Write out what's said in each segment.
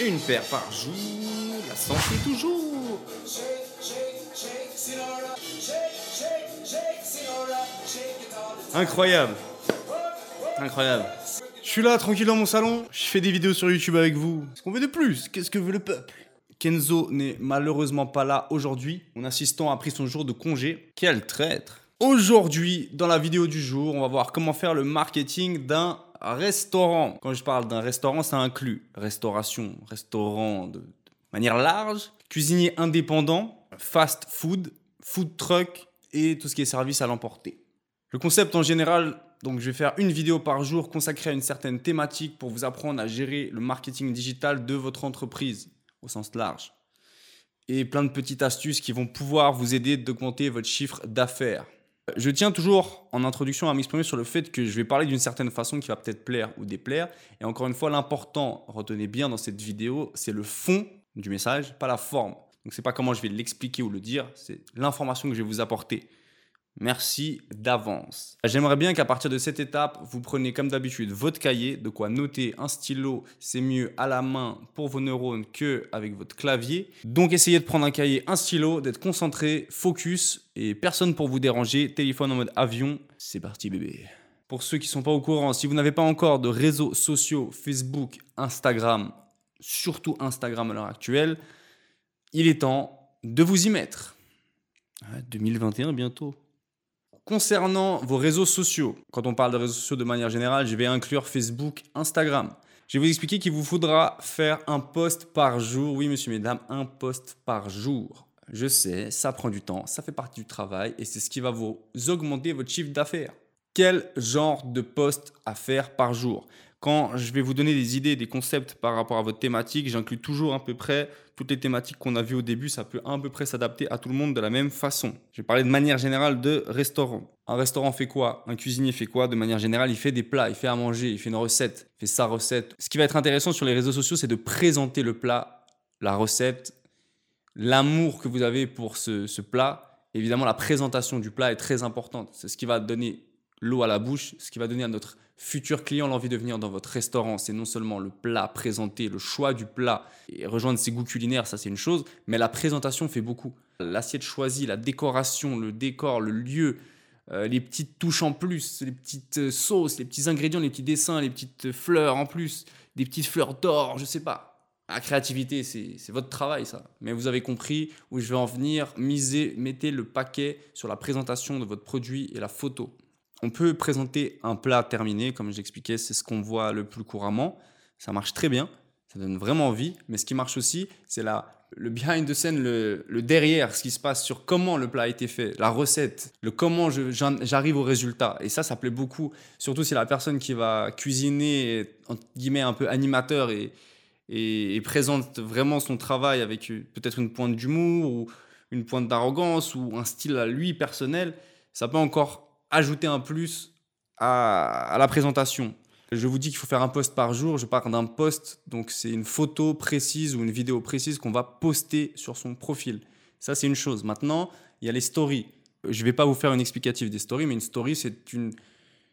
Une paire par jour, la santé toujours. Incroyable. Incroyable. Je suis là, tranquille dans mon salon, je fais des vidéos sur YouTube avec vous. Qu'est-ce qu'on veut de plus? Qu'est-ce que veut le peuple? Kenzo n'est malheureusement pas là aujourd'hui. Mon assistant a pris son jour de congé. Quel traître Aujourd'hui, dans la vidéo du jour, on va voir comment faire le marketing d'un restaurant. Quand je parle d'un restaurant, ça inclut restauration, restaurant de manière large, cuisinier indépendant, fast food, food truck et tout ce qui est service à l'emporter. Le concept en général, donc je vais faire une vidéo par jour consacrée à une certaine thématique pour vous apprendre à gérer le marketing digital de votre entreprise au sens large. Et plein de petites astuces qui vont pouvoir vous aider d'augmenter votre chiffre d'affaires. Je tiens toujours en introduction à m'exprimer sur le fait que je vais parler d'une certaine façon qui va peut-être plaire ou déplaire. Et encore une fois, l'important, retenez bien dans cette vidéo, c'est le fond du message, pas la forme. Donc c'est pas comment je vais l'expliquer ou le dire, c'est l'information que je vais vous apporter. Merci d'avance. J'aimerais bien qu'à partir de cette étape, vous preniez comme d'habitude votre cahier, de quoi noter un stylo, c'est mieux à la main pour vos neurones que avec votre clavier. Donc essayez de prendre un cahier, un stylo, d'être concentré, focus et personne pour vous déranger, téléphone en mode avion. C'est parti bébé. Pour ceux qui ne sont pas au courant, si vous n'avez pas encore de réseaux sociaux, Facebook, Instagram, surtout Instagram à l'heure actuelle, il est temps de vous y mettre. 2021 bientôt. Concernant vos réseaux sociaux, quand on parle de réseaux sociaux de manière générale, je vais inclure Facebook, Instagram. Je vais vous expliquer qu'il vous faudra faire un post par jour. Oui, monsieur, mesdames, un post par jour. Je sais, ça prend du temps, ça fait partie du travail et c'est ce qui va vous augmenter votre chiffre d'affaires. Quel genre de post à faire par jour? Quand je vais vous donner des idées, des concepts par rapport à votre thématique, j'inclus toujours à peu près toutes les thématiques qu'on a vues au début. Ça peut à peu près s'adapter à tout le monde de la même façon. Je vais parler de manière générale de restaurant. Un restaurant fait quoi? Un cuisinier fait quoi? De manière générale, il fait des plats, il fait à manger, il fait une recette, il fait sa recette. Ce qui va être intéressant sur les réseaux sociaux, c'est de présenter le plat, la recette, l'amour que vous avez pour ce, ce plat. Évidemment, la présentation du plat est très importante. C'est ce qui va donner l'eau à la bouche, ce qui va donner à notre futur client l'envie de venir dans votre restaurant, c'est non seulement le plat présenté, le choix du plat et rejoindre ses goûts culinaires, ça c'est une chose, mais la présentation fait beaucoup. L'assiette choisie, la décoration, le décor, le lieu, euh, les petites touches en plus, les petites euh, sauces, les petits ingrédients, les petits dessins, les petites fleurs en plus, des petites fleurs d'or, je sais pas. La créativité, c'est votre travail, ça. Mais vous avez compris où je vais en venir. Misez, mettez le paquet sur la présentation de votre produit et la photo. On peut présenter un plat terminé, comme j'expliquais, c'est ce qu'on voit le plus couramment. Ça marche très bien, ça donne vraiment envie. Mais ce qui marche aussi, c'est le behind the scene, le, derrière, ce qui se passe sur comment le plat a été fait, la recette, le comment j'arrive au résultat. Et ça, ça plaît beaucoup, surtout si la personne qui va cuisiner est, entre guillemets, un peu animateur et, et présente vraiment son travail avec peut-être une pointe d'humour ou une pointe d'arrogance ou un style à lui personnel. Ça peut encore ajouter un plus à, la présentation. Je vous dis qu'il faut faire un post par jour. Je parle d'un post, donc c'est une photo précise ou une vidéo précise qu'on va poster sur son profil. Ça, c'est une chose. Maintenant, il y a les stories. Je ne vais pas vous faire une explicative des stories, mais une story, c'est une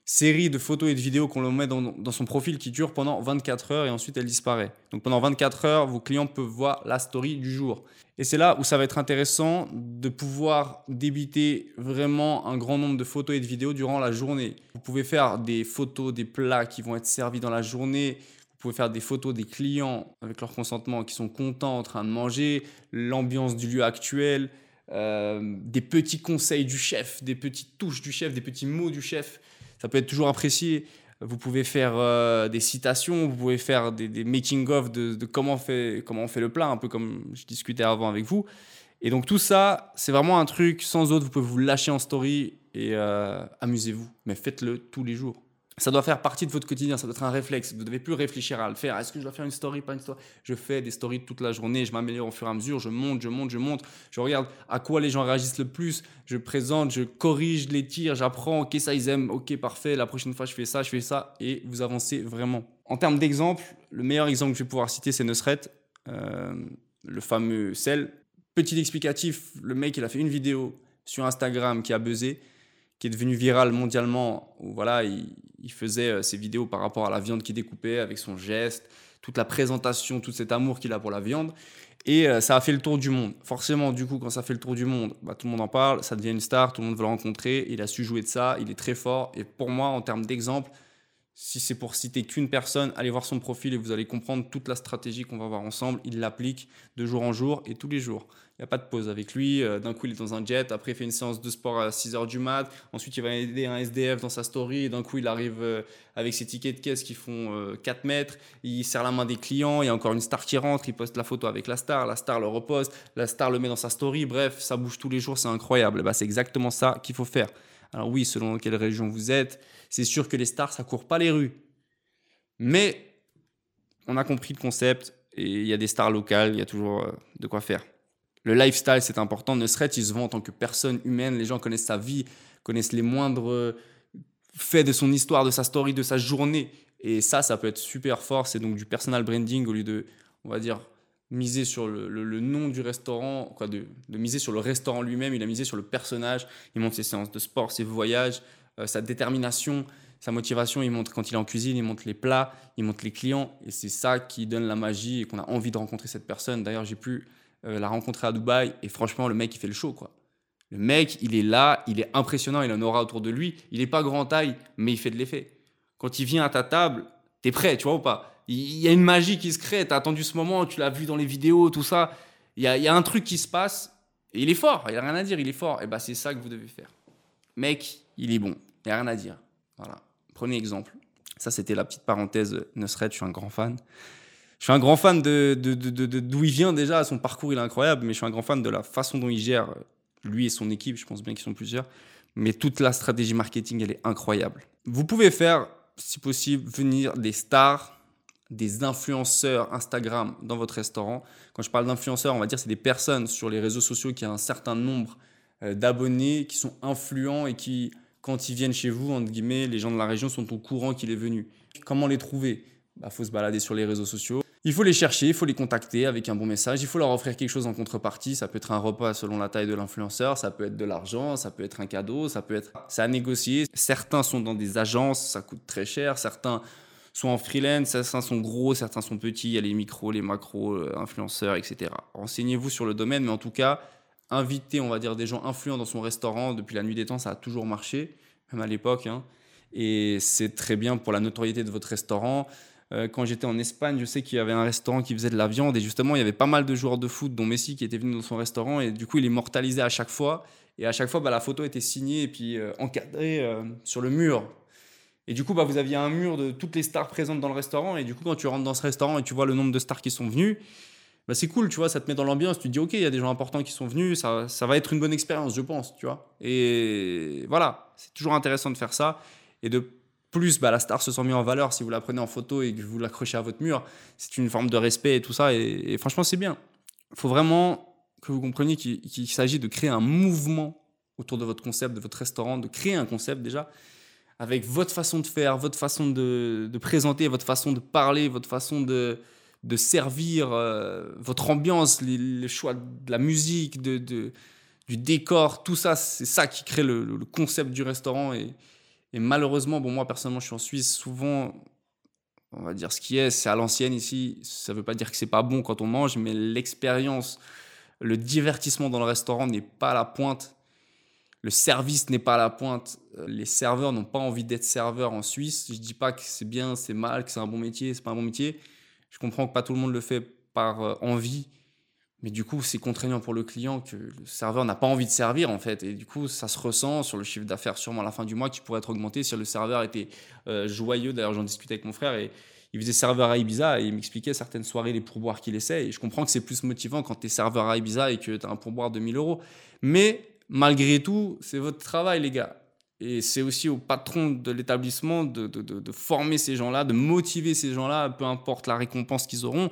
série de photos et de vidéos qu'on met dans, dans, son profil qui dure pendant 24 heures et ensuite elle disparaît. Donc pendant 24 heures, vos clients peuvent voir la story du jour. Et c'est là où ça va être intéressant de pouvoir débiter vraiment un grand nombre de photos et de vidéos durant la journée. Vous pouvez faire des photos des plats qui vont être servis dans la journée. Vous pouvez faire des photos des clients avec leur consentement qui sont contents en train de manger, l'ambiance du lieu actuel, euh, des petits conseils du chef, des petites touches du chef, des petits mots du chef ça peut être toujours apprécié. Vous pouvez faire euh, des citations, vous pouvez faire des, making-of de, comment, on fait, comment on fait le plat, un peu comme je discutais avant avec vous. Et donc tout ça, c'est vraiment un truc sans autre, vous pouvez vous lâcher en story et euh, amusez-vous, mais faites-le tous les jours ça doit faire partie de votre quotidien, ça doit être un réflexe. Vous ne devez plus réfléchir à le faire. Est-ce que je dois faire une story, pas une story? Je fais des stories toute la journée, je m'améliore au fur et à mesure, je monte, je monte, je monte. Je regarde à quoi les gens réagissent le plus, je présente, je corrige les tirs, j'apprends, ok, ça ils aiment, ok, parfait, la prochaine fois je fais ça, je fais ça, et vous avancez vraiment. En termes d'exemple, le meilleur exemple que je vais pouvoir citer, c'est Nusret, euh, le fameux sel. Petit explicatif, le mec, il a fait une vidéo sur Instagram qui a buzzé qui est devenu viral mondialement, où voilà, il, il faisait ses vidéos par rapport à la viande qu'il découpait, avec son geste, toute la présentation, tout cet amour qu'il a pour la viande. Et ça a fait le tour du monde. Forcément, du coup, quand ça fait le tour du monde, bah, tout le monde en parle, ça devient une star, tout le monde veut le rencontrer. Il a su jouer de ça, il est très fort. Et pour moi, en termes d'exemple, si c'est pour citer qu'une personne, allez voir son profil et vous allez comprendre toute la stratégie qu'on va voir ensemble. Il l'applique de jour en jour et tous les jours. Il n'y a pas de pause avec lui. Euh, d'un coup, il est dans un jet. Après, il fait une séance de sport à 6 h du mat. Ensuite, il va aider un SDF dans sa story. D'un coup, il arrive euh, avec ses tickets de caisse qui font 4 euh, mètres. Il serre la main des clients. Il y a encore une star qui rentre. Il poste la photo avec la star. La star le reposte. La star le met dans sa story. Bref, ça bouge tous les jours. C'est incroyable. Bah, c'est exactement ça qu'il faut faire. Alors oui, selon quelle région vous êtes, c'est sûr que les stars, ça court pas les rues. Mais on a compris le concept et il y a des stars locales, il y a toujours euh, de quoi faire. Le lifestyle, c'est important. Nusret, il se vend en tant que personne humaine. Les gens connaissent sa vie, connaissent les moindres euh, faits de son histoire, de sa story, de sa journée. Et ça, ça peut être super fort. C'est donc du personal branding au lieu de, on va dire, miser sur le, nom du restaurant, quoi, de, miser sur le restaurant lui-même. Il a misé sur le personnage. Il montre ses séances de sport, ses voyages, euh, sa détermination. Sa motivation, il montre quand il est en cuisine, il montre les plats, il montre les clients. Et c'est ça qui donne la magie et qu'on a envie de rencontrer cette personne. D'ailleurs, j'ai pu euh, la rencontrer à Dubaï et franchement, le mec, il fait le show, quoi. Le mec, il est là, il est impressionnant, il en aura autour de lui. Il n'est pas grand taille, mais il fait de l'effet. Quand il vient à ta table, t'es prêt, tu vois ou pas? Il y a une magie qui se crée. T'as attendu ce moment, tu l'as vu dans les vidéos, tout ça. Il y a, un truc qui se passe et il est fort. Il n'y a rien à dire, il est fort. Et bah, c'est ça que vous devez faire. Mec, il est bon. Il n'y a rien à dire. Voilà. Prenez exemple. Ça, c'était la petite parenthèse Nusret, je suis un grand fan. Je suis un grand fan de, d'où il vient déjà, son parcours il est incroyable, mais je suis un grand fan de la façon dont il gère, lui et son équipe, je pense bien qu'ils sont plusieurs, mais toute la stratégie marketing, elle est incroyable. Vous pouvez faire, si possible, venir des stars, des influenceurs Instagram dans votre restaurant. Quand je parle d'influenceurs, on va dire c'est des personnes sur les réseaux sociaux qui ont un certain nombre euh, d'abonnés, qui sont influents et qui quand ils viennent chez vous, entre guillemets, les gens de la région sont au courant qu'il est venu. Comment les trouver? Il bah, faut se balader sur les réseaux sociaux. Il faut les chercher, il faut les contacter avec un bon message, il faut leur offrir quelque chose en contrepartie. Ça peut être un repas selon la taille de l'influenceur, ça peut être de l'argent, ça peut être un cadeau, ça peut être. ça à négocier. Certains sont dans des agences, ça coûte très cher. Certains sont en freelance, certains sont gros, certains sont petits. Il y a les micros, les macros, euh, influenceurs, etc. Renseignez-vous sur le domaine, mais en tout cas, inviter, on va dire, des gens influents dans son restaurant depuis la nuit des temps, ça a toujours marché, même à l'époque. Hein. Et c'est très bien pour la notoriété de votre restaurant. Euh, quand j'étais en Espagne, je sais qu'il y avait un restaurant qui faisait de la viande et justement, il y avait pas mal de joueurs de foot, dont Messi, qui était venu dans son restaurant et du coup, il immortalisait à chaque fois. Et à chaque fois, bah, la photo était signée et puis euh, encadrée sur le mur. Et du coup, bah, vous aviez un mur de toutes les stars présentes dans le restaurant. Et du coup, quand tu rentres dans ce restaurant et tu vois le nombre de stars qui sont venues, bah, c'est cool, tu vois, ça te met dans l'ambiance, tu te dis, ok, il y a des gens importants qui sont venus, ça, ça va être une bonne expérience, je pense, tu vois. Et voilà, c'est toujours intéressant de faire ça. Et de plus, bah, la star se sent mis en valeur si vous la prenez en photo et que vous l'accrochez à votre mur. C'est une forme de respect et tout ça. Et, franchement, c'est bien. Il faut vraiment que vous compreniez qu'il s'agit de créer un mouvement autour de votre concept, de votre restaurant, de créer un concept déjà, avec votre façon de faire, votre façon de, présenter, votre façon de parler, votre façon de, servir euh, votre ambiance, les, choix de la musique, de, du décor, tout ça, c'est ça qui crée le, concept du restaurant. Et, malheureusement, bon, moi personnellement, je suis en Suisse, souvent, on va dire ce qui est, c'est à l'ancienne ici. Ça ne veut pas dire que c'est pas bon quand on mange, mais l'expérience, le divertissement dans le restaurant n'est pas à la pointe. Le service n'est pas à la pointe. Les serveurs n'ont pas envie d'être serveurs en Suisse. Je dis pas que c'est bien, c'est mal, que c'est un bon métier, c'est pas un bon métier. Je comprends que pas tout le monde le fait par euh, envie, mais du coup, c'est contraignant pour le client que le serveur n'a pas envie de servir en fait. Et du coup, ça se ressent sur le chiffre d'affaires sûrement à la fin du mois qui pourrait être augmenté si le serveur était euh, joyeux. D'ailleurs, j'en discutais avec mon frère et il faisait serveur à Ibiza et il m'expliquait certaines soirées les pourboires qu'il essaie. Et je comprends que c'est plus motivant quand tu es serveur à Ibiza et que tu as un pourboire de 1000 euros. Mais malgré tout, c'est votre travail, les gars. Et c'est aussi au patron de l'établissement de, de, de, former ces gens-là, de motiver ces gens-là, peu importe la récompense qu'ils auront.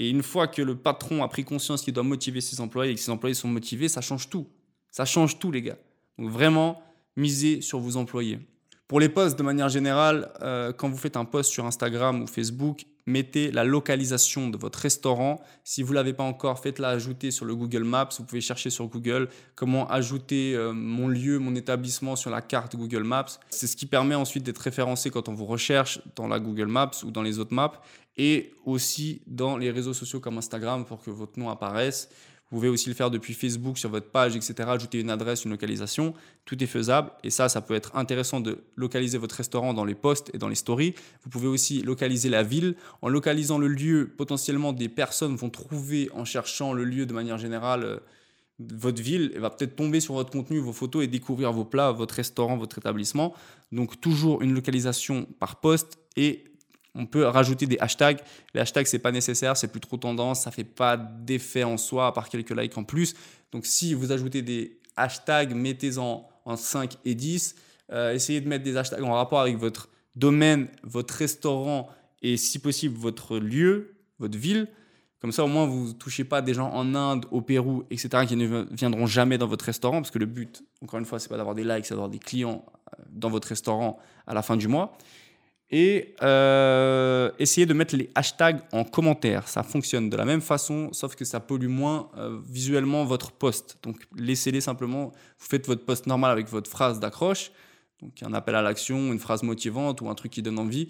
Et une fois que le patron a pris conscience qu'il doit motiver ses employés et que ses employés sont motivés, ça change tout. Ça change tout, les gars. Donc vraiment, misez sur vos employés. Pour les posts, de manière générale, euh, quand vous faites un post sur Instagram ou Facebook, mettez la localisation de votre restaurant. Si vous ne l'avez pas encore, faites-la ajouter sur le Google Maps. Vous pouvez chercher sur Google comment ajouter euh, mon lieu, mon établissement sur la carte Google Maps. C'est ce qui permet ensuite d'être référencé quand on vous recherche dans la Google Maps ou dans les autres maps et aussi dans les réseaux sociaux comme Instagram pour que votre nom apparaisse. Vous pouvez aussi le faire depuis Facebook sur votre page, etc. Ajouter une adresse, une localisation. Tout est faisable. Et ça, ça peut être intéressant de localiser votre restaurant dans les posts et dans les stories. Vous pouvez aussi localiser la ville. En localisant le lieu, potentiellement des personnes vont trouver en cherchant le lieu de manière générale euh, votre ville va peut-être tomber sur votre contenu, vos photos et découvrir vos plats, votre restaurant, votre établissement. Donc toujours une localisation par poste et on peut rajouter des hashtags. Les hashtags, c'est pas nécessaire, c'est plus trop tendance, ça fait pas d'effet en soi, à part quelques likes en plus. Donc, si vous ajoutez des hashtags, mettez-en en 5 et 10. Euh, essayez de mettre des hashtags en rapport avec votre domaine, votre restaurant et, si possible, votre lieu, votre ville. Comme ça, au moins, vous ne touchez pas des gens en Inde, au Pérou, etc., qui ne viendront jamais dans votre restaurant, parce que le but, encore une fois, c'est pas d'avoir des likes, c'est d'avoir des clients euh, dans votre restaurant à la fin du mois et euh, essayez de mettre les hashtags en commentaire. Ça fonctionne de la même façon, sauf que ça pollue moins euh, visuellement votre post. Donc laissez-les simplement. Vous faites votre post normal avec votre phrase d'accroche, donc un appel à l'action, une phrase motivante ou un truc qui donne envie.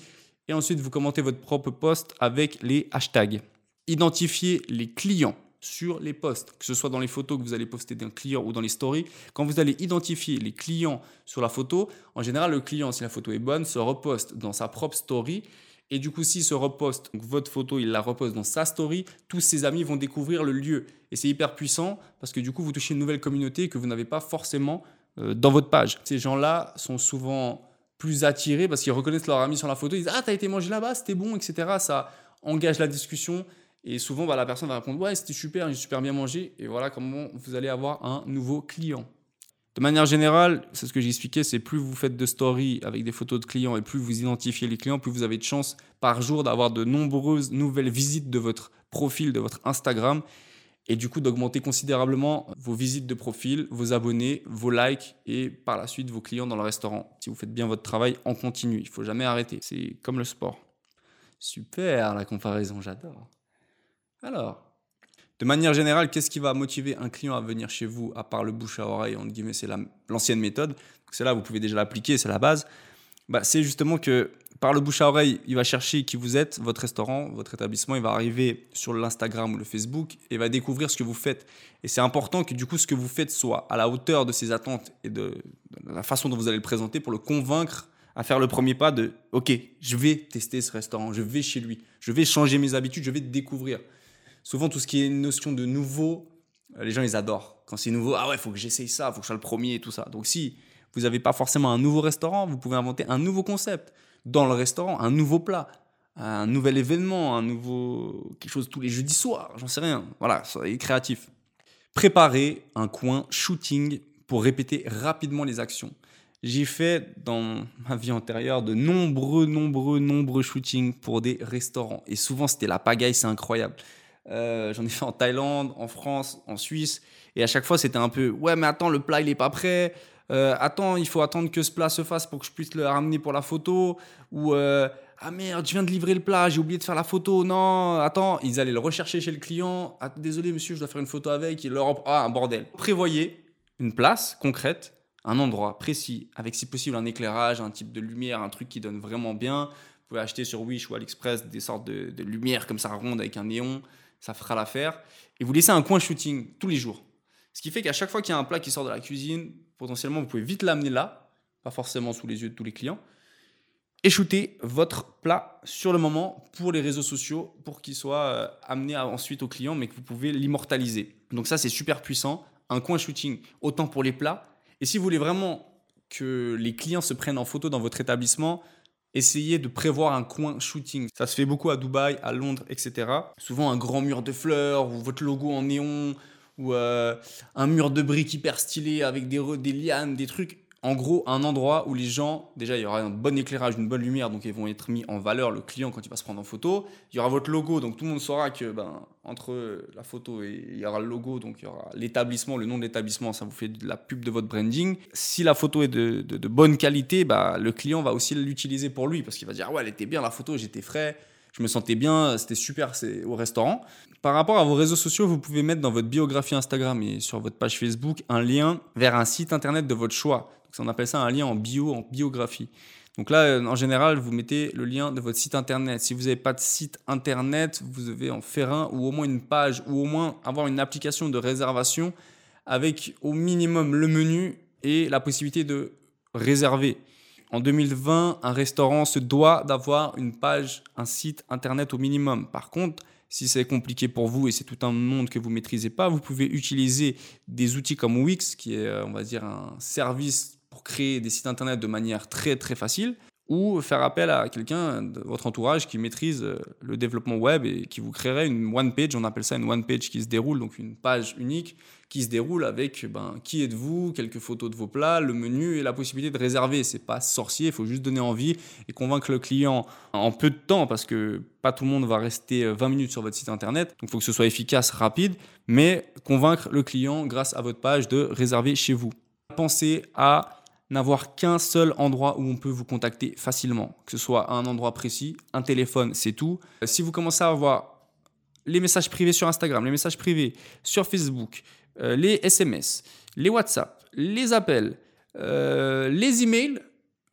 Et ensuite, vous commentez votre propre post avec les hashtags. Identifiez les clients sur les posts, que ce soit dans les photos que vous allez poster d'un client ou dans les stories. Quand vous allez identifier les clients sur la photo, en général, le client, si la photo est bonne, se reposte dans sa propre story. Et du coup, s'il se reposte, votre photo, il la reposte dans sa story, tous ses amis vont découvrir le lieu. Et c'est hyper puissant parce que du coup, vous touchez une nouvelle communauté que vous n'avez pas forcément euh, dans votre page. Ces gens-là sont souvent plus attirés parce qu'ils reconnaissent leur ami sur la photo. Ils disent Ah, t'as été mangé là-bas, c'était bon, etc. Ça engage la discussion. Et souvent, bah, la personne va répondre Ouais, c'était super, j'ai super bien mangé. Et voilà comment vous allez avoir un nouveau client. De manière générale, c'est ce que j'ai expliqué c'est plus vous faites de stories avec des photos de clients et plus vous identifiez les clients, plus vous avez de chances par jour d'avoir de nombreuses nouvelles visites de votre profil, de votre Instagram. Et du coup, d'augmenter considérablement vos visites de profil, vos abonnés, vos likes et par la suite vos clients dans le restaurant. Si vous faites bien votre travail en continu, il ne faut jamais arrêter. C'est comme le sport. Super la comparaison, j'adore. Alors, de manière générale, qu'est-ce qui va motiver un client à venir chez vous, à part le bouche à oreille, entre guillemets, c'est l'ancienne méthode. C'est là, vous pouvez déjà l'appliquer, c'est la base. Bah, c'est justement que par le bouche à oreille, il va chercher qui vous êtes, votre restaurant, votre établissement, il va arriver sur l'Instagram ou le Facebook et va découvrir ce que vous faites. Et c'est important que du coup ce que vous faites soit à la hauteur de ses attentes et de, de la façon dont vous allez le présenter pour le convaincre à faire le premier pas de OK, je vais tester ce restaurant, je vais chez lui, je vais changer mes habitudes, je vais découvrir souvent tout ce qui est une notion de nouveau, euh, les gens ils adorent. Quand c'est nouveau, ah ouais, faut que j'essaye ça, faut que je sois le premier et tout ça. Donc si vous n'avez pas forcément un nouveau restaurant, vous pouvez inventer un nouveau concept dans le restaurant, un nouveau plat, un nouvel événement, un nouveau quelque chose tous les jeudis soirs, j'en sais rien. Voilà, soyez créatif. Préparez un coin shooting pour répéter rapidement les actions. J'ai fait dans ma vie antérieure de nombreux, nombreux, nombreux shootings pour des restaurants. Et souvent, c'était la pagaille, c'est incroyable. Euh, j'en ai fait en Thaïlande, en France, en Suisse. Et à chaque fois, c'était un peu Ouais, mais attends, le plat, il n'est pas prêt. Euh, attends, il faut attendre que ce plat se fasse pour que je puisse le ramener pour la photo. Ou euh, Ah merde, je viens de livrer le plat, j'ai oublié de faire la photo. Non, attends, ils allaient le rechercher chez le client. Ah, désolé, monsieur, je dois faire une photo avec. Et leur... Ah, un bordel. Prévoyez une place concrète, un endroit précis, avec si possible un éclairage, un type de lumière, un truc qui donne vraiment bien. Vous pouvez acheter sur Wish ou AliExpress des sortes de, de lumières comme ça rondes avec un néon ça fera l'affaire. Et vous laissez un coin shooting tous les jours. Ce qui fait qu'à chaque fois qu'il y a un plat qui sort de la cuisine, potentiellement, vous pouvez vite l'amener là, pas forcément sous les yeux de tous les clients, et shooter votre plat sur le moment pour les réseaux sociaux, pour qu'il soit euh, amené ensuite au client, mais que vous pouvez l'immortaliser. Donc ça, c'est super puissant. Un coin shooting, autant pour les plats. Et si vous voulez vraiment que les clients se prennent en photo dans votre établissement, essayez de prévoir un coin shooting. Ça se fait beaucoup à Dubaï, à Londres, etc. Souvent un grand mur de fleurs ou votre logo en néon ou euh, un mur de briques hyper stylé avec des, des lianes, des trucs en gros, un endroit où les gens, déjà, il y aura un bon éclairage, une bonne lumière, donc ils vont être mis en valeur, le client, quand il va se prendre en photo. Il y aura votre logo, donc tout le monde saura que, ben, entre la photo et il y aura le logo, donc il y aura l'établissement, le nom de l'établissement, ça vous fait de la pub de votre branding. Si la photo est de, bonne qualité, bah, le client va aussi l'utiliser pour lui, parce qu'il va dire, ouais, elle était bien la photo, j'étais frais, je me sentais bien, c'était super c'est au restaurant. Par rapport à vos réseaux sociaux, vous pouvez mettre dans votre biographie Instagram et sur votre page Facebook un lien vers un site internet de votre choix. On appelle ça un lien en bio, en biographie. Donc là, euh, en général, vous mettez le lien de votre site internet. Si vous n'avez pas de site internet, vous devez en faire un ou au moins une page ou au moins avoir une application de réservation avec au minimum le menu et la possibilité de réserver. En 2020, un restaurant se doit d'avoir une page, un site internet au minimum. Par contre, si c'est compliqué pour vous et c'est tout un monde que vous maîtrisez pas, vous pouvez utiliser des outils comme Wix, qui est, on va dire, un service créer des sites internet de manière très très facile ou faire appel à quelqu'un de votre entourage qui maîtrise euh, le développement web et qui vous créerait une one page, on appelle ça une one page qui se déroule, donc une page unique qui se déroule avec ben, qui êtes-vous, quelques photos de vos plats, le menu et la possibilité de réserver. C'est pas sorcier, il faut juste donner envie et convaincre le client en peu de temps parce que pas tout le monde va rester 20 euh, minutes sur votre site internet, donc il faut que ce soit efficace, rapide, mais convaincre le client grâce à votre page de réserver chez vous. Pensez à n'avoir qu'un seul endroit où on peut vous contacter facilement, que ce soit un endroit précis, un téléphone, c'est tout. Euh, si vous commencez à avoir les messages privés sur Instagram, les messages privés sur Facebook, euh, les SMS, les WhatsApp, les appels, euh, les emails,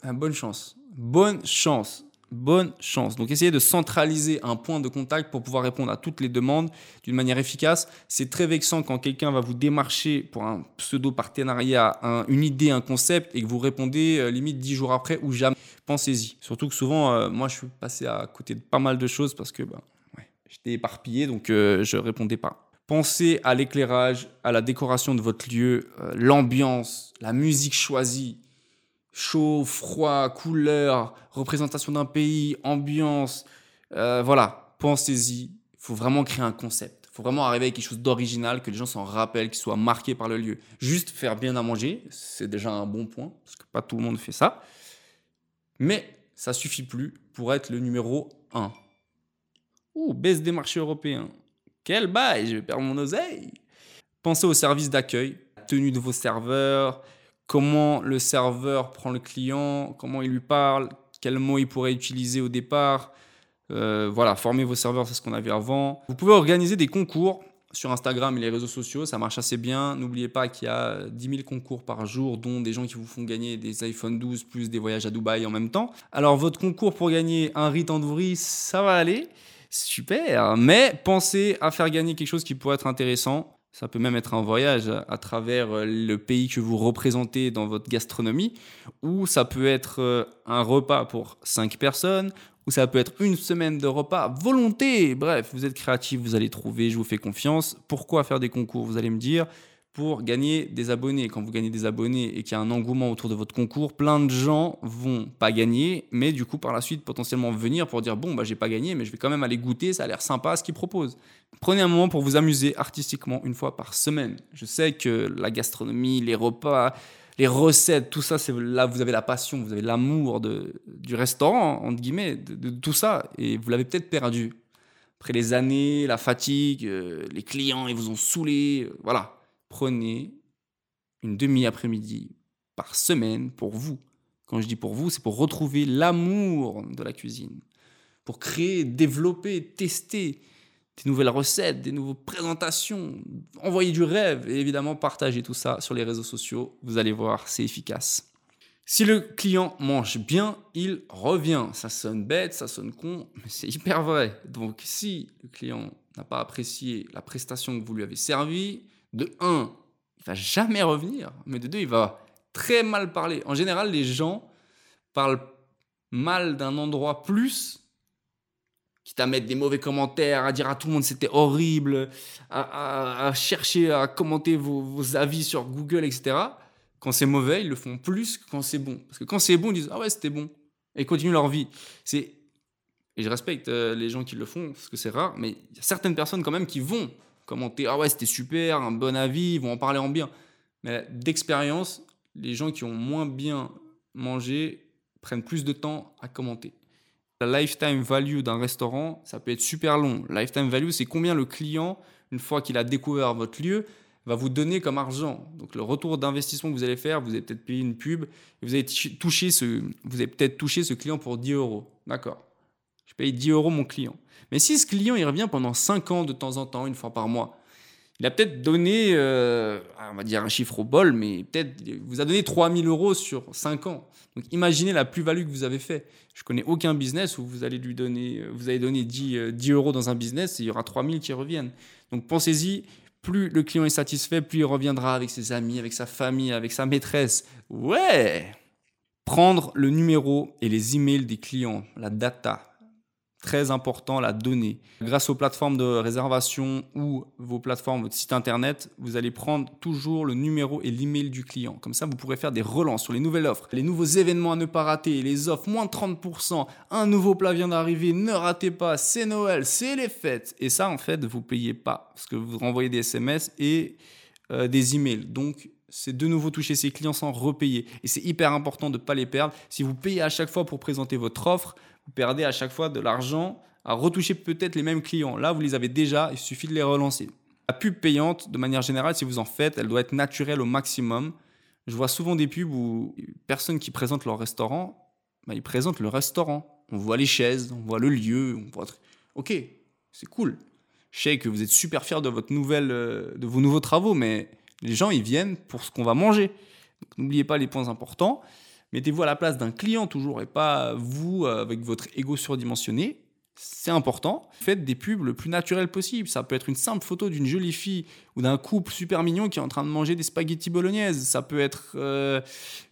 bonne chance. Bonne chance bonne chance. Donc essayez de centraliser un point de contact pour pouvoir répondre à toutes les demandes d'une manière efficace. C'est très vexant quand quelqu'un va vous démarcher pour un pseudo-partenariat, une idée, un concept, et que vous répondez euh, limite dix jours après ou jamais. Pensez-y. Surtout que souvent, euh, moi je suis passé à côté de pas mal de choses parce que ben, j'étais éparpillé, donc euh, je répondais pas. Pensez à l'éclairage, à la décoration de votre lieu, l'ambiance, la musique choisie, chaud, froid, couleur, représentation d'un pays, ambiance. Euh, voilà, pensez-y. Il faut vraiment créer un concept. Il faut vraiment arriver avec quelque chose d'original, que les gens s'en rappellent, qu'ils soient marqués par le lieu. Juste faire bien à manger, c'est déjà un bon point, parce que pas tout le monde fait ça. Mais ça suffit plus pour être le numéro 1. Ouh, baisse des marchés européens. Quel bail, je vais perdre mon oseille. Pensez au service d'accueil, tenue de vos serveurs, comment le serveur prend le client, comment il lui parle, quels mots il pourrait utiliser au départ. Euh, voilà, former vos serveurs, c'est ce qu'on avait avant. Vous pouvez organiser des concours sur Instagram et les réseaux sociaux, ça marche assez bien. N'oubliez pas qu'il y a 10 000 concours par jour, dont des gens qui vous font gagner des iPhone 12 plus des voyages à Dubaï en même temps. Alors votre concours pour gagner un riz tandoori, ça va aller, super, mais pensez à faire gagner quelque chose qui pourrait être intéressant. Ça peut même être un voyage à travers euh, le pays que vous représentez dans votre gastronomie, ou ça peut être euh, un repas pour 5 personnes, ou ça peut être une semaine de repas volonté. Bref, vous êtes créatif, vous allez trouver, je vous fais confiance. Pourquoi faire des concours Vous allez me dire, pour gagner des abonnés. Quand vous gagnez des abonnés et qu'il y a un engouement autour de votre concours, plein de gens vont pas gagner, mais du coup par la suite potentiellement venir pour dire bon bah j'ai pas gagné, mais je vais quand même aller goûter, ça a l'air sympa ce qu'ils proposent. Prenez un moment pour vous amuser artistiquement une fois par semaine. Je sais que la gastronomie, les repas, les recettes, tout ça, c'est là vous avez la passion, vous avez l'amour de, du restaurant entre guillemets, de, tout ça, et vous l'avez peut-être perdu. Après les années, la fatigue, euh, les clients ils vous ont saoulé, euh, voilà prenez une demi-après-midi par semaine pour vous. Quand je dis pour vous, c'est pour retrouver l'amour de la cuisine, pour créer, développer, tester des nouvelles recettes, des nouvelles présentations, envoyer du rêve et évidemment partager tout ça sur les réseaux sociaux. Vous allez voir, c'est efficace. Si le client mange bien, il revient. Ça sonne bête, ça sonne con, mais c'est hyper vrai. Donc si le client n'a pas apprécié la prestation que vous lui avez servie, de un, il va jamais revenir, mais de deux, il va très mal parler. En général, les gens parlent mal d'un endroit plus, quitte à mettre des mauvais commentaires, à dire à tout le monde c'était horrible, à, chercher à commenter vos, avis sur Google, etc. Quand c'est mauvais, ils le font plus que quand c'est bon. Parce que quand c'est bon, ils disent Ah ouais, c'était bon. Et continuent leur vie. C'est et je respecte euh, les gens qui le font, parce que c'est rare, mais il y a certaines personnes quand même qui vont commenter ah ouais c'était super, un bon avis, ils vont en parler en bien. Mais d'expérience, les gens qui ont moins bien mangé prennent plus de temps à commenter. La lifetime value d'un restaurant, ça peut être super long. Lifetime value, c'est combien le client, une fois qu'il a découvert votre lieu, va vous donner comme argent. Donc le retour d'investissement que vous allez faire, vous avez peut-être payé une pub, et vous avez vous avez peut-être touché ce client pour 10 euros. D'accord. Je paye 10 euros mon client. Mais si ce client, il revient pendant 5 ans de temps en temps, une fois par mois, il a peut-être donné, euh, on va dire un chiffre au bol, mais peut-être vous a donné 3000 euros sur 5 ans. Donc imaginez la plus-value que vous avez fait. Je connais aucun business où vous allez lui donner, euh, vous allez donner 10, 10 euros dans un business et il y aura 3000 qui reviennent. Donc pensez-y, plus le client est satisfait, plus il reviendra avec ses amis, avec sa famille, avec sa maîtresse. Ouais Prendre le numéro et les emails des clients, la data, très important, la donnée. Grâce aux plateformes de réservation ou vos plateformes, votre site internet, vous allez prendre toujours le numéro et l'email du client. Comme ça, vous pourrez faire des relances sur les nouvelles offres, les nouveaux événements à ne pas rater, les offres moins de 30%, un nouveau plat vient d'arriver, ne ratez pas, c'est Noël, c'est les fêtes. Et ça, en fait, vous payez pas parce que vous renvoyez des SMS et euh, des emails. Donc, c'est de nouveau toucher ses clients sans repayer. Et c'est hyper important de ne pas les perdre. Si vous payez à chaque fois pour présenter votre offre, vous perdez à chaque fois de l'argent à retoucher peut-être les mêmes clients. Là, vous les avez déjà, il suffit de les relancer. La pub payante, de manière générale, si vous en faites, elle doit être naturelle au maximum. Je vois souvent des pubs où personnes qui présentent leur restaurant, bah, ils présentent le restaurant. On voit les chaises, on voit le lieu, on voit... Ok, c'est cool. Je sais que vous êtes super fiers de, euh, de vos nouveaux travaux, mais les gens, ils viennent pour ce qu'on va manger. N'oubliez pas les points importants. Mettez-vous à la place d'un client toujours et pas vous euh, avec votre ego surdimensionné. C'est important. Faites des pubs le plus naturel possible. Ça peut être une simple photo d'une jolie fille ou d'un couple super mignon qui est en train de manger des spaghettis bolognaises. Ça peut être euh,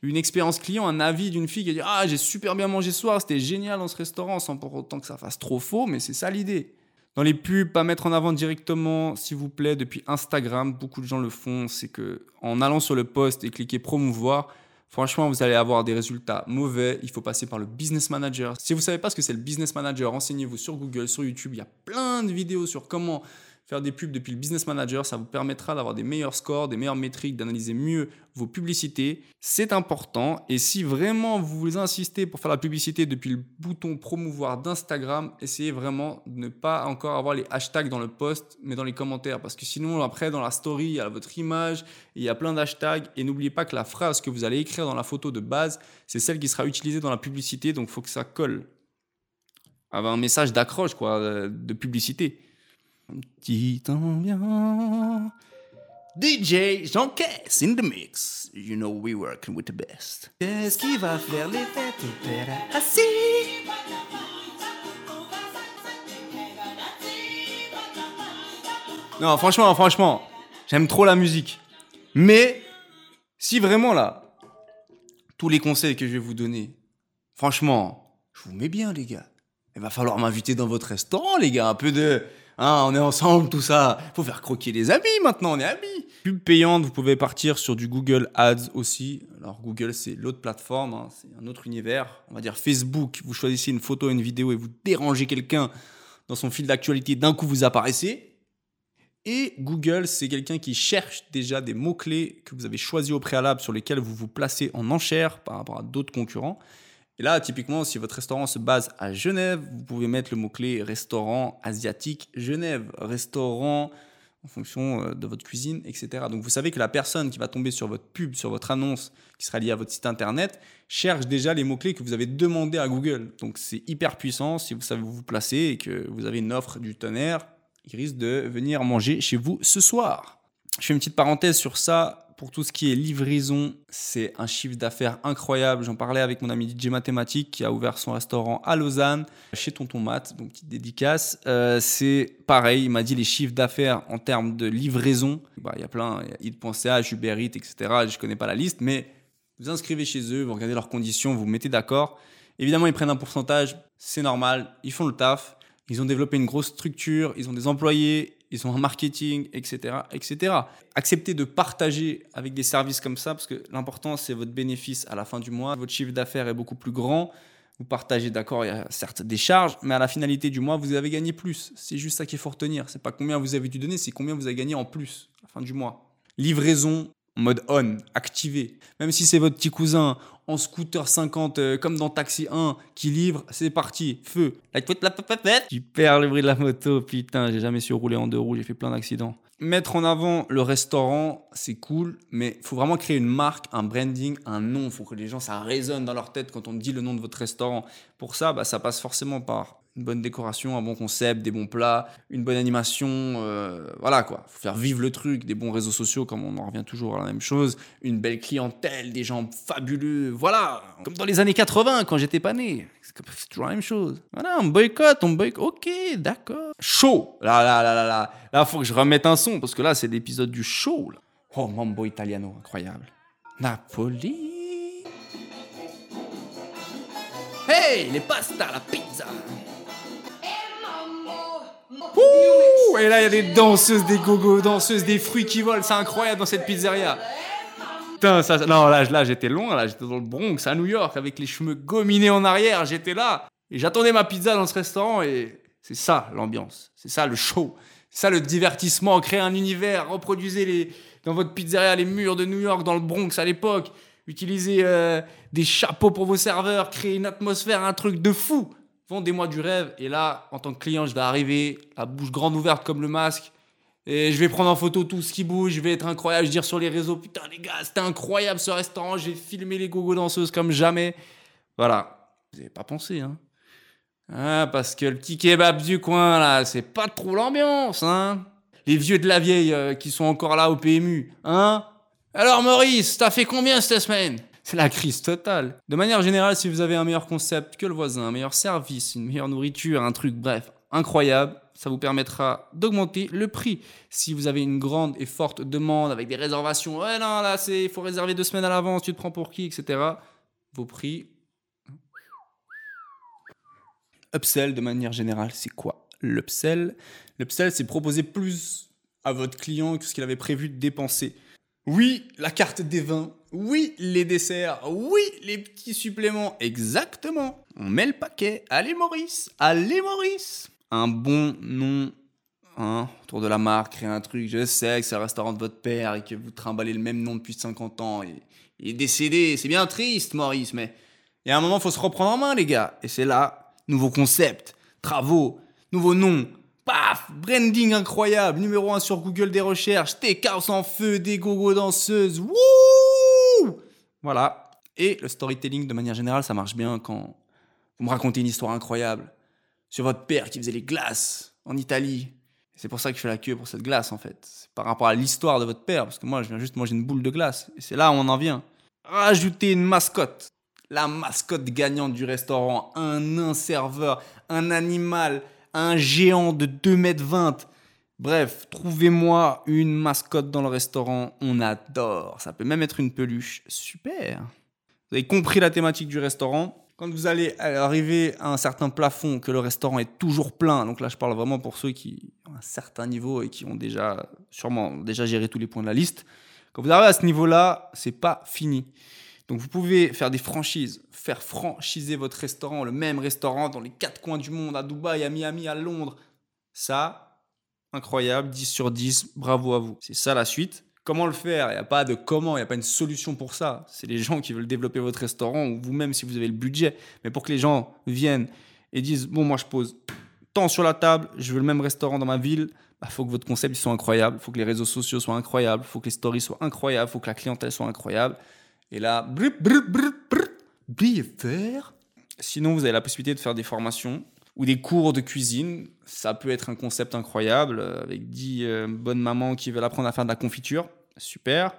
une expérience client, un avis d'une fille qui a dit Ah, j'ai super bien mangé ce soir, c'était génial dans ce restaurant, sans pour autant que ça fasse trop faux, mais c'est ça l'idée. Dans les pubs, pas mettre en avant directement, s'il vous plaît, depuis Instagram. Beaucoup de gens le font. C'est que en allant sur le post et cliquer promouvoir, Franchement, vous allez avoir des résultats mauvais. Il faut passer par le business manager. Si vous savez pas ce que c'est le business manager, renseignez-vous sur Google, sur YouTube. Il y a plein de vidéos sur comment Faire des pubs depuis le Business Manager, ça vous permettra d'avoir des meilleurs scores, des meilleures métriques, d'analyser mieux vos publicités. C'est important. Et si vraiment vous voulez insister pour faire la publicité depuis le bouton promouvoir d'Instagram, essayez vraiment de ne pas encore avoir les hashtags dans le post, mais dans les commentaires. Parce que sinon, après, dans la story, il y a votre image, il y a plein d'hashtags. Et n'oubliez pas que la phrase que vous allez écrire dans la photo de base, c'est celle qui sera utilisée dans la publicité. Donc, il faut que ça colle. Avoir un message d'accroche, quoi, euh, de publicité. Petit bien. DJ j'encaisse in the mix. You know we working with the best. Qu'est-ce qui va faire les fêtes assis? Non, franchement, franchement, j'aime trop la musique. Mais si vraiment là, tous les conseils que je vais vous donner, franchement, je vous mets bien, les gars. Il va falloir m'inviter dans votre restaurant, les gars. Un peu de, Hein, on est ensemble, tout ça. Faut faire croquer les amis maintenant, on est amis. Pub payante, vous pouvez partir sur du Google Ads aussi. Alors Google, c'est l'autre plateforme, hein, c'est un autre univers. On va dire Facebook, vous choisissez une photo, une vidéo et vous dérangez quelqu'un dans son fil d'actualité, d'un coup vous apparaissez. Et Google, c'est quelqu'un qui cherche déjà des mots-clés que vous avez choisis au préalable sur lesquels vous vous placez en enchère par rapport à d'autres concurrents. Et là, typiquement, si votre restaurant se base à Genève, vous pouvez mettre le mot-clé restaurant asiatique Genève, restaurant en fonction euh, de votre cuisine, etc. Donc vous savez que la personne qui va tomber sur votre pub, sur votre annonce qui sera liée à votre site internet, cherche déjà les mots-clés que vous avez demandé à Google. Donc c'est hyper puissant si vous savez vous placer et que vous avez une offre du tonnerre, il risque de venir manger chez vous ce soir. Je fais une petite parenthèse sur ça pour tout ce qui est livraison, c'est un chiffre d'affaires incroyable. J'en parlais avec mon ami DJ Mathématique qui a ouvert son restaurant à Lausanne, chez Tonton Matt, donc petite dédicace. Euh, c'est pareil, il m'a dit les chiffres d'affaires en termes de livraison. Bah, il y a plein, il y a Uber Eats, etc. Je connais pas la liste, mais vous inscrivez chez eux, vous regardez leurs conditions, vous vous mettez d'accord. Évidemment, ils prennent un pourcentage, c'est normal, ils font le taf. Ils ont développé une grosse structure, ils ont des employés, ils ont un marketing, etc., etc. Acceptez de partager avec des services comme ça, parce que l'important, c'est votre bénéfice à la fin du mois. Votre chiffre d'affaires est beaucoup plus grand. Vous partagez, d'accord, il y a certes des charges, mais à la finalité du mois, vous avez gagné plus. C'est juste ça qu'il faut retenir. C'est pas combien vous avez dû donner, c'est combien vous avez gagné en plus à la fin du mois. Livraison mode on, activé. Même si c'est votre petit cousin en scooter 50 euh, comme dans Taxi 1 qui livre, c'est parti, feu. Tu perds le bruit de la moto, putain, j'ai jamais su rouler en deux roues, j'ai fait plein d'accidents. Mettre en avant le restaurant, c'est cool, mais il faut vraiment créer une marque, un branding, un nom. Il faut que les gens, ça résonne dans leur tête quand on dit le nom de votre restaurant. Pour ça, bah, ça passe forcément par une bonne décoration, un bon concept, des bons plats, une bonne animation, euh, voilà quoi. Faut faire vivre le truc, des bons réseaux sociaux, comme on en revient toujours à la même chose, une belle clientèle, des gens fabuleux, voilà. Comme dans les années 80 quand j'étais pas né. C'est toujours la même chose. Voilà, on boycotte, on boycotte. Ok, d'accord. Chaud. Là, là, là, là, là. Là, faut que je remette un son parce que là, c'est l'épisode du show. Là. Oh, Mambo Italiano, incroyable. Napoli. Hey, les pastas, la pizza. Ouh, et là, il y a des danseuses, des gogos, danseuses, des fruits qui volent. C'est incroyable dans cette pizzeria. Putain, non, là, j'étais loin, là, j'étais dans le Bronx, à New York, avec les cheveux gominés en arrière. J'étais là. Et j'attendais ma pizza dans ce restaurant et c'est ça l'ambiance. C'est ça le show. C'est ça le divertissement. Créer un univers. Reproduisez les, dans votre pizzeria les murs de New York, dans le Bronx à l'époque. Utilisez euh, des chapeaux pour vos serveurs, créez une atmosphère, un truc de fou. Vendez-moi du rêve. Et là, en tant que client, je vais arriver, la bouche grande ouverte comme le masque. Et je vais prendre en photo tout ce qui bouge, je vais être incroyable, je vais dire sur les réseaux, putain les gars, c'était incroyable ce restaurant, j'ai filmé les gogo danseuses comme jamais. Voilà. Vous n'avez pas pensé, hein ah, parce que le petit kebab du coin, là, c'est pas trop l'ambiance, hein Les vieux de la vieille euh, qui sont encore là au PMU, hein alors Maurice, t'as fait combien cette semaine? C'est la crise totale. De manière générale, si vous avez un meilleur concept que le voisin, un meilleur service, une meilleure nourriture, un truc, bref, incroyable, ça vous permettra d'augmenter le prix. Si vous avez une grande et forte demande avec des réservations, ouais non là il faut réserver deux semaines à l'avance, tu te prends pour qui, etc. Vos prix. Upsell de manière générale, c'est quoi L'upsell, l'upsell, c'est proposer plus à votre client que ce qu'il avait prévu de dépenser. Oui, la carte des vins. Oui, les desserts. Oui, les petits suppléments. Exactement. On met le paquet. Allez Maurice. Allez Maurice. Un bon nom hein, autour de la marque, créer un truc. Je sais que c'est le restaurant de votre père et que vous trimballez le même nom depuis 50 ans. Il est décédé. C'est bien triste, Maurice, mais il y a un moment, faut se reprendre en main, les gars. Et c'est là, nouveau concept, travaux, nouveau nom, Paf Branding incroyable, numéro 1 sur Google des recherches, Steakhouse en feu, des gogo danseuses, wouh Voilà. Et le storytelling, de manière générale, ça marche bien quand vous me racontez une histoire incroyable sur votre père qui faisait les glaces en Italie. C'est pour ça que je fais la queue pour cette glace, en fait. Par rapport à l'histoire de votre père, parce que moi, je viens juste manger une boule de glace. Et c'est là où on en vient. Rajouter une mascotte. La mascotte gagnante du restaurant. Un serveur. Un animal un géant de 2 mètres 20. Bref, trouvez-moi une mascotte dans le restaurant, on adore. Ça peut même être une peluche. Super. Vous avez compris la thématique du restaurant. Quand vous allez arriver à un certain plafond, que le restaurant est toujours plein, donc là je parle vraiment pour ceux qui ont un certain niveau et qui ont déjà sûrement déjà géré tous les points de la liste. Quand vous arrivez à ce niveau-là, c'est pas fini. Donc vous pouvez faire des franchises, faire franchiser votre restaurant, le même restaurant dans les quatre coins du monde, à Dubaï, à Miami, à Londres. Ça, incroyable, 10 sur 10, bravo à vous. C'est ça la suite. Comment le faire? Il n'y a pas de comment, il n'y a pas une solution pour ça. C'est les gens qui veulent développer votre restaurant ou vous-même si vous avez le budget. Mais pour que les gens viennent et disent, bon, moi je pose tant sur la table, je veux le même restaurant dans ma ville, il bah, faut que votre concept soit incroyable, il faut que les réseaux sociaux soient incroyables, il faut que les stories soient incroyables, il faut que la clientèle soit incroyable. Et là, faire. Sinon, vous avez la possibilité de faire des formations ou des cours de cuisine. Ça peut être un concept incroyable euh, avec 10 euh, bonnes mamans qui veulent apprendre à faire de la confiture. Super.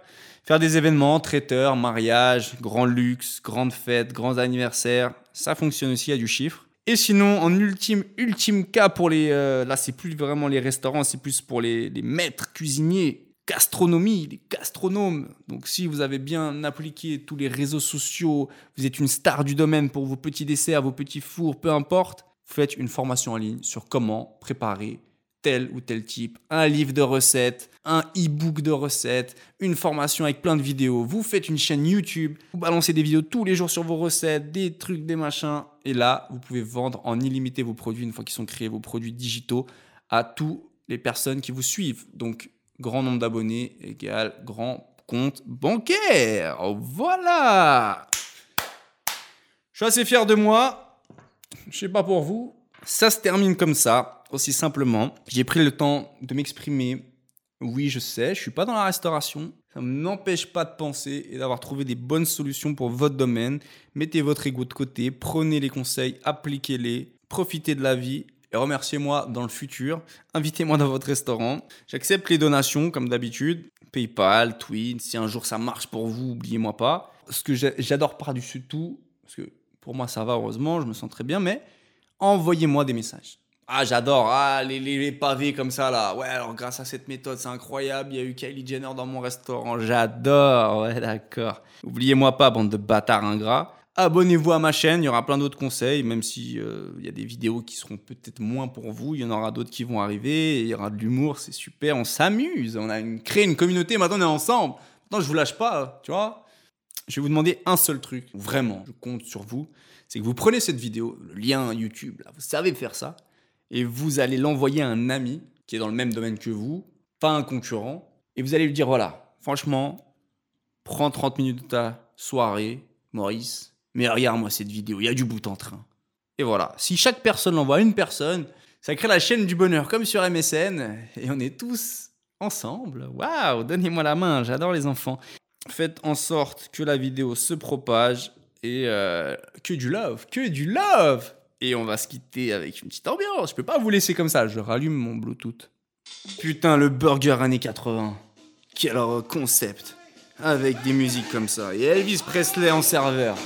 Faire des événements, traiteurs, mariages, grands luxe, grandes fêtes, grands anniversaires. Ça fonctionne aussi, il y a du chiffre. Et sinon, en ultime, ultime cas pour les. Euh, là, c'est plus vraiment les restaurants, c'est plus pour les maîtres cuisiniers gastronomie, les gastronomes. Donc si vous avez bien appliqué tous les réseaux sociaux, vous êtes une star du domaine pour vos petits desserts, vos petits fours, peu importe, faites une formation en ligne sur comment préparer tel ou tel type, un livre de recettes, un e-book de recettes, une formation avec plein de vidéos. Vous faites une chaîne YouTube, vous balancez des vidéos tous les jours sur vos recettes, des trucs, des machins. Et là, vous pouvez vendre en illimité vos produits une fois qu'ils sont créés, vos produits digitaux, à toutes les personnes qui vous suivent. Donc, grand nombre d'abonnés égale grand compte bancaire. Voilà. Je suis assez fier de moi. Je sais pas pour vous. Ça se termine comme ça, aussi simplement. J'ai pris le temps de m'exprimer. Oui, je sais, je suis pas dans la restauration. Ça ne m'empêche pas de penser et d'avoir trouvé des bonnes solutions pour votre domaine. Mettez votre ego de côté, prenez les conseils, appliquez-les profitez de la vie et remerciez-moi dans le futur. Invitez-moi dans votre restaurant. J'accepte les donations comme d'habitude. PayPal, Twin, si un jour ça marche pour vous, oubliez-moi pas. Ce que j'adore par-dessus tout, parce que pour moi ça va heureusement, je me sens très bien, mais envoyez-moi des messages. Ah, j'adore. Ah, les, les, pavés comme ça, là. Ouais, alors grâce à cette méthode, c'est incroyable. Il y a eu Kylie Jenner dans mon restaurant. J'adore. Ouais, d'accord. Oubliez-moi pas, bande de bâtards ingrats. Abonnez-vous à ma chaîne, il y aura plein d'autres conseils, même si euh, il y a des vidéos qui seront peut-être moins pour vous, il y en aura d'autres qui vont arriver, il y aura de l'humour, c'est super, on s'amuse, on a créé une communauté, maintenant on est ensemble. Maintenant je vous lâche pas, tu vois. Je vais vous demander un seul truc, vraiment, je compte sur vous, c'est que vous prenez cette vidéo, le lien YouTube, là, vous savez faire ça, et vous allez l'envoyer à un ami qui est dans le même domaine que vous, pas un concurrent, et vous allez lui dire voilà, franchement, prends 30 minutes de ta soirée, Maurice, mais regarde-moi cette vidéo, il y a du bout en train. Et voilà, si chaque personne l'envoie à une personne, ça crée la chaîne du bonheur comme sur MSN, et on est tous ensemble. Waouh, donnez-moi la main, j'adore les enfants. Faites en sorte que la vidéo se propage et euh, que du love, que du love. Et on va se quitter avec une petite ambiance. Je peux pas vous laisser comme ça, je rallume mon Bluetooth. Putain, le burger années 80. Quel concept. Avec des musiques comme ça. Et Elvis Presley en serveur.